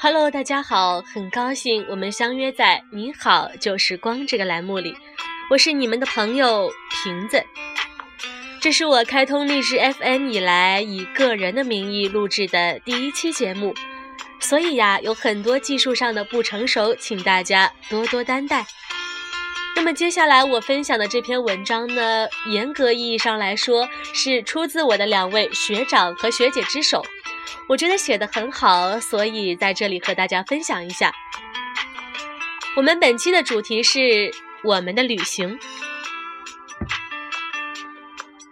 Hello，大家好，很高兴我们相约在“你好旧时光”这个栏目里，我是你们的朋友瓶子。这是我开通荔枝 FM 以来以个人的名义录制的第一期节目，所以呀，有很多技术上的不成熟，请大家多多担待。那么接下来我分享的这篇文章呢，严格意义上来说是出自我的两位学长和学姐之手。我觉得写的很好，所以在这里和大家分享一下。我们本期的主题是我们的旅行。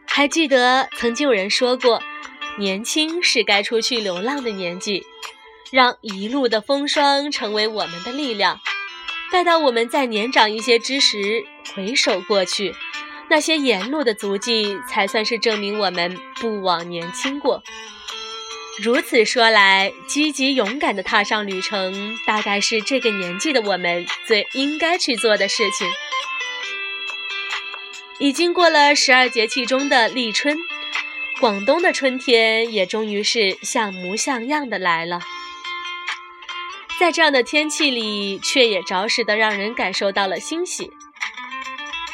还记得曾经有人说过，年轻是该出去流浪的年纪，让一路的风霜成为我们的力量。待到我们再年长一些之时，回首过去，那些沿路的足迹，才算是证明我们不枉年轻过。如此说来，积极勇敢地踏上旅程，大概是这个年纪的我们最应该去做的事情。已经过了十二节气中的立春，广东的春天也终于是像模像样的来了。在这样的天气里，却也着实的让人感受到了欣喜。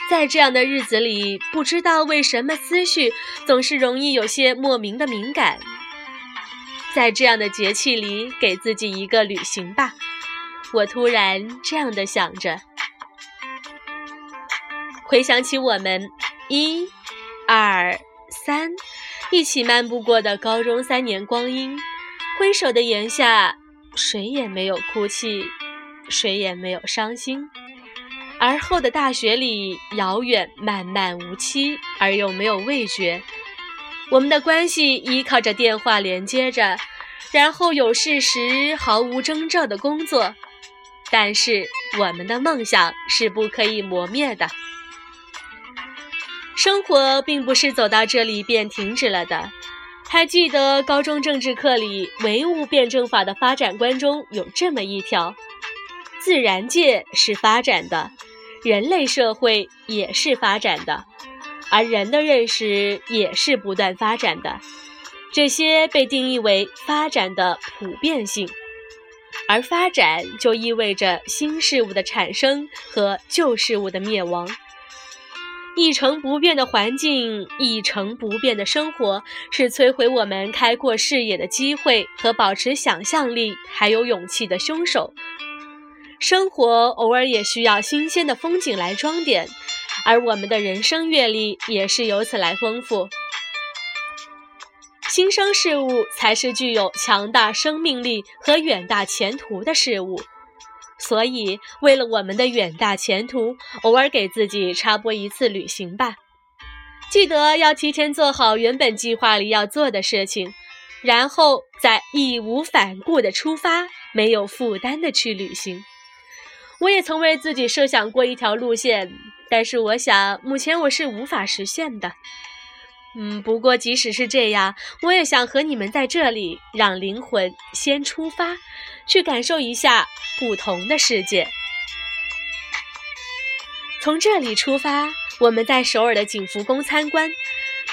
在这样的日子里，不知道为什么思绪总是容易有些莫名的敏感。在这样的节气里，给自己一个旅行吧。我突然这样的想着，回想起我们一、二、三一起漫步过的高中三年光阴，挥手的檐下，谁也没有哭泣，谁也没有伤心。而后的大学里，遥远、漫漫无期，而又没有味觉。我们的关系依靠着电话连接着，然后有事时毫无征兆的工作，但是我们的梦想是不可以磨灭的。生活并不是走到这里便停止了的。还记得高中政治课里唯物辩证法的发展观中有这么一条：自然界是发展的，人类社会也是发展的。而人的认识也是不断发展的，这些被定义为发展的普遍性，而发展就意味着新事物的产生和旧事物的灭亡。一成不变的环境，一成不变的生活，是摧毁我们开阔视野的机会和保持想象力还有勇气的凶手。生活偶尔也需要新鲜的风景来装点。而我们的人生阅历也是由此来丰富。新生事物才是具有强大生命力和远大前途的事物，所以为了我们的远大前途，偶尔给自己插播一次旅行吧。记得要提前做好原本计划里要做的事情，然后再义无反顾地出发，没有负担地去旅行。我也曾为自己设想过一条路线。但是我想，目前我是无法实现的。嗯，不过即使是这样，我也想和你们在这里，让灵魂先出发，去感受一下不同的世界。从这里出发，我们在首尔的景福宫参观；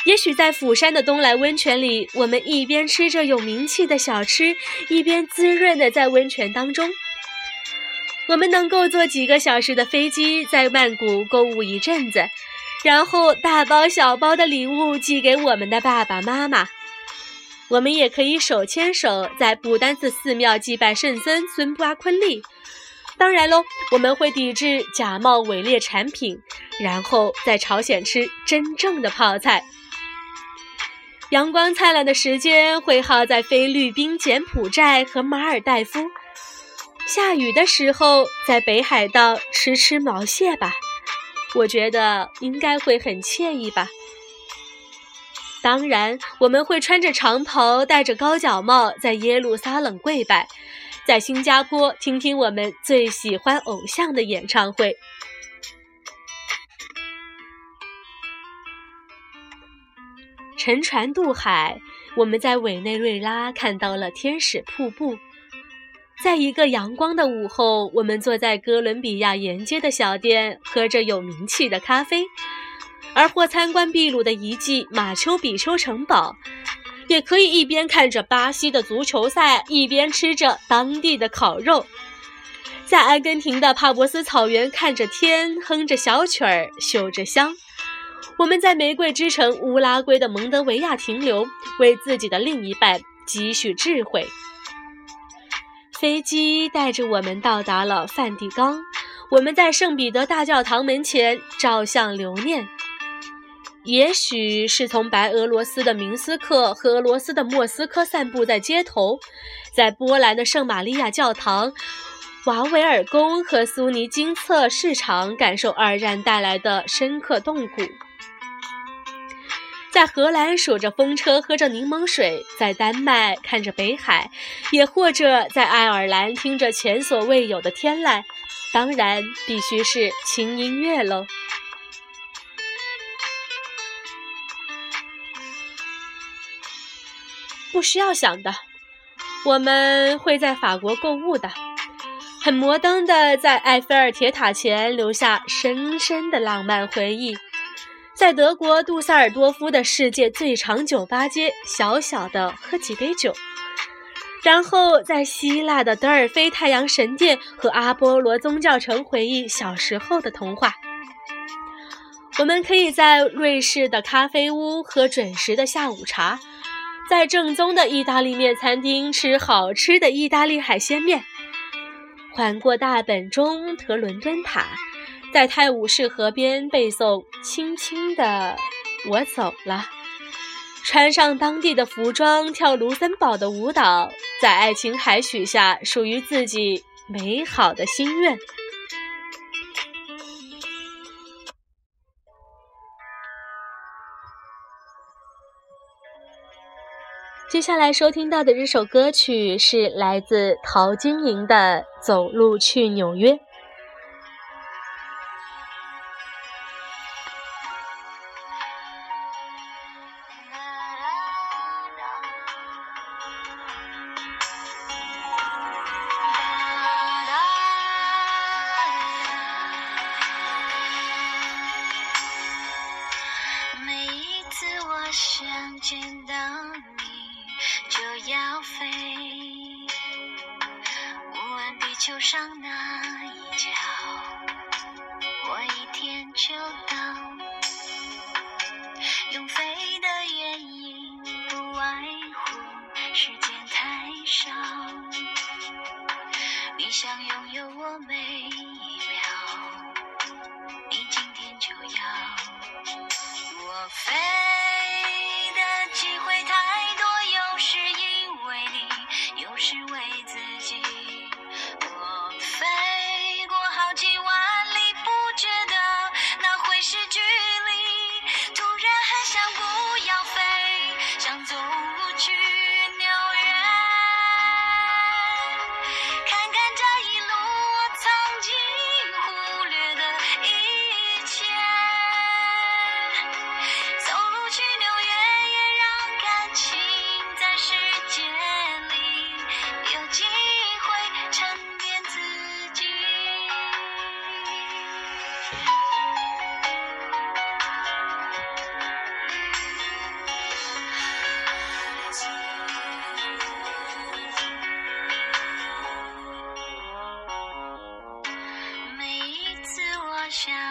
也许在釜山的东来温泉里，我们一边吃着有名气的小吃，一边滋润的在温泉当中。我们能够坐几个小时的飞机，在曼谷购物一阵子，然后大包小包的礼物寄给我们的爸爸妈妈。我们也可以手牵手在不丹寺寺庙祭拜圣僧孙布阿昆利。当然喽，我们会抵制假冒伪劣产品，然后在朝鲜吃真正的泡菜。阳光灿烂的时间会耗在菲律宾、柬埔寨和马尔代夫。下雨的时候，在北海道吃吃毛蟹吧，我觉得应该会很惬意吧。当然，我们会穿着长袍，戴着高脚帽，在耶路撒冷跪拜，在新加坡听听我们最喜欢偶像的演唱会。乘船渡海，我们在委内瑞拉看到了天使瀑布。在一个阳光的午后，我们坐在哥伦比亚沿街的小店，喝着有名气的咖啡，而或参观秘鲁的遗迹马丘比丘城堡。也可以一边看着巴西的足球赛，一边吃着当地的烤肉。在阿根廷的帕博斯草原，看着天，哼着小曲儿，嗅着香。我们在玫瑰之城乌拉圭的蒙德维亚停留，为自己的另一半积蓄智慧。飞机带着我们到达了梵蒂冈，我们在圣彼得大教堂门前照相留念。也许是从白俄罗斯的明斯克和俄罗斯的莫斯科散步在街头，在波兰的圣玛利亚教堂、瓦维尔宫和苏尼金策市场感受二战带来的深刻洞骨，在荷兰数着风车喝着柠檬水，在丹麦看着北海，也或者在爱尔兰听着前所未有的天籁，当然必须是轻音乐喽。不需要想的，我们会在法国购物的，很摩登的，在埃菲尔铁塔前留下深深的浪漫回忆，在德国杜塞尔多夫的世界最长酒吧街小小的喝几杯酒，然后在希腊的德尔菲太阳神殿和阿波罗宗教城回忆小时候的童话。我们可以在瑞士的咖啡屋喝准时的下午茶。在正宗的意大利面餐厅吃好吃的意大利海鲜面，环过大本钟和伦敦塔，在泰晤士河边背诵《轻轻的我走了》，穿上当地的服装跳卢森堡的舞蹈，在爱琴海许下属于自己美好的心愿。接下来收听到的这首歌曲是来自陶晶莹的《走路去纽约》。球上那一角，我一天就到。用飞的原因不外乎时间太少，你想拥有我每一秒，你今天就要我飞。想。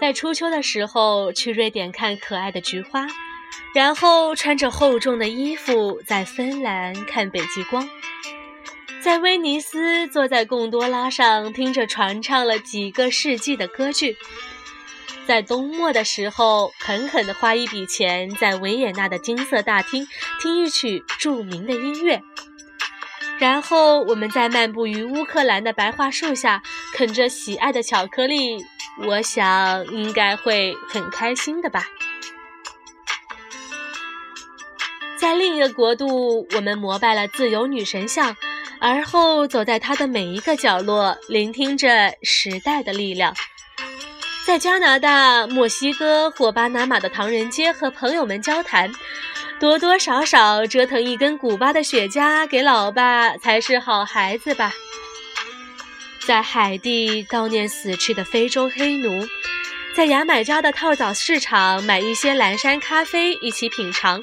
在初秋的时候去瑞典看可爱的菊花，然后穿着厚重的衣服在芬兰看北极光，在威尼斯坐在贡多拉上听着传唱了几个世纪的歌剧，在冬末的时候狠狠地花一笔钱在维也纳的金色大厅听一曲著名的音乐。然后我们在漫步于乌克兰的白桦树下啃着喜爱的巧克力，我想应该会很开心的吧。在另一个国度，我们膜拜了自由女神像，而后走在它的每一个角落，聆听着时代的力量。在加拿大、墨西哥或巴拿马的唐人街和朋友们交谈。多多少少折腾一根古巴的雪茄给老爸才是好孩子吧。在海地悼念死去的非洲黑奴，在牙买加的套早市场买一些蓝山咖啡一起品尝，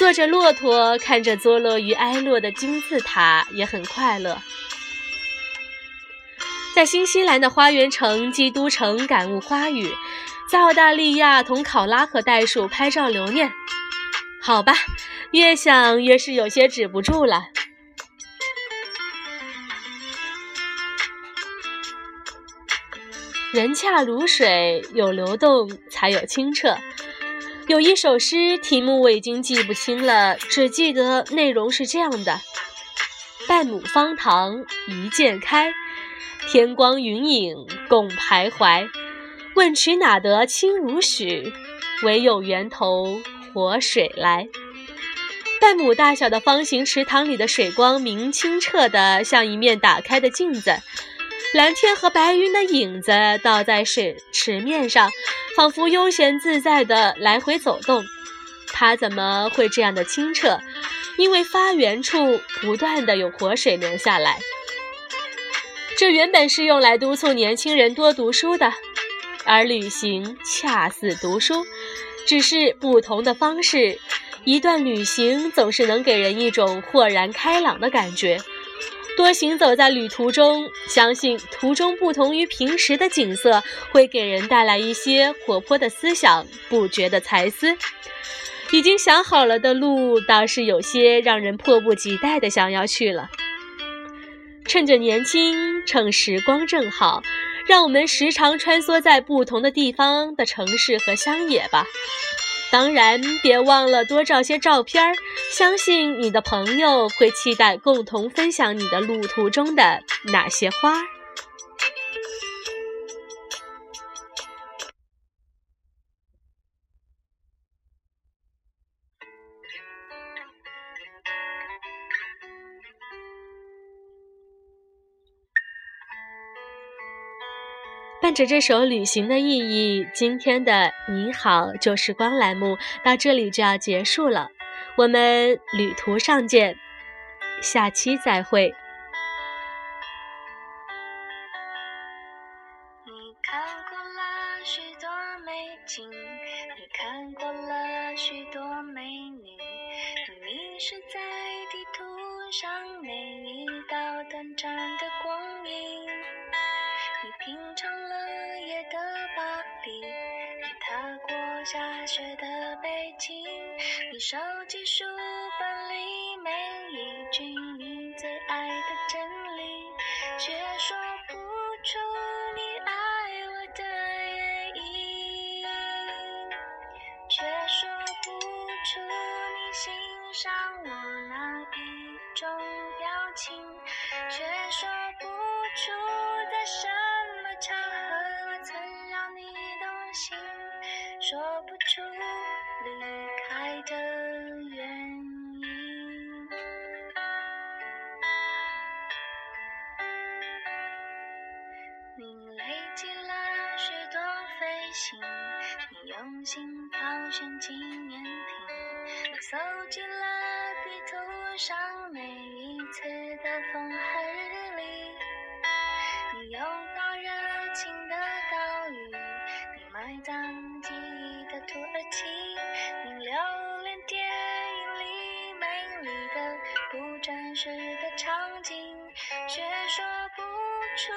坐着骆驼看着坐落于埃洛的金字塔也很快乐。在新西兰的花园城基督城感悟花语，在澳大利亚同考拉和袋鼠拍照留念。好吧，越想越是有些止不住了。人恰如水，有流动才有清澈。有一首诗，题目我已经记不清了，只记得内容是这样的：半亩方塘一鉴开，天光云影共徘徊。问渠哪得清如许？唯有源头。活水来，半亩大小的方形池塘里的水光明清澈的，像一面打开的镜子。蓝天和白云的影子倒在水池面上，仿佛悠闲自在的来回走动。它怎么会这样的清澈？因为发源处不断的有活水流下来。这原本是用来督促年轻人多读书的，而旅行恰似读书。只是不同的方式，一段旅行总是能给人一种豁然开朗的感觉。多行走在旅途中，相信途中不同于平时的景色，会给人带来一些活泼的思想、不绝的才思。已经想好了的路，倒是有些让人迫不及待的想要去了。趁着年轻，趁时光正好。让我们时常穿梭在不同的地方的城市和乡野吧。当然，别忘了多照些照片儿，相信你的朋友会期待共同分享你的路途中的那些花。儿着这首《旅行的意义》，今天的“你好旧时光”栏目到这里就要结束了。我们旅途上见，下期再会。你收集书本里每一句你最爱的真理，却说不心，你用心挑选纪念品，你搜集了地图上每一次的风和日丽，你拥抱热。情的岛屿，你埋葬记忆的土耳其，你留恋电影里美丽的不真实的场景，却说不出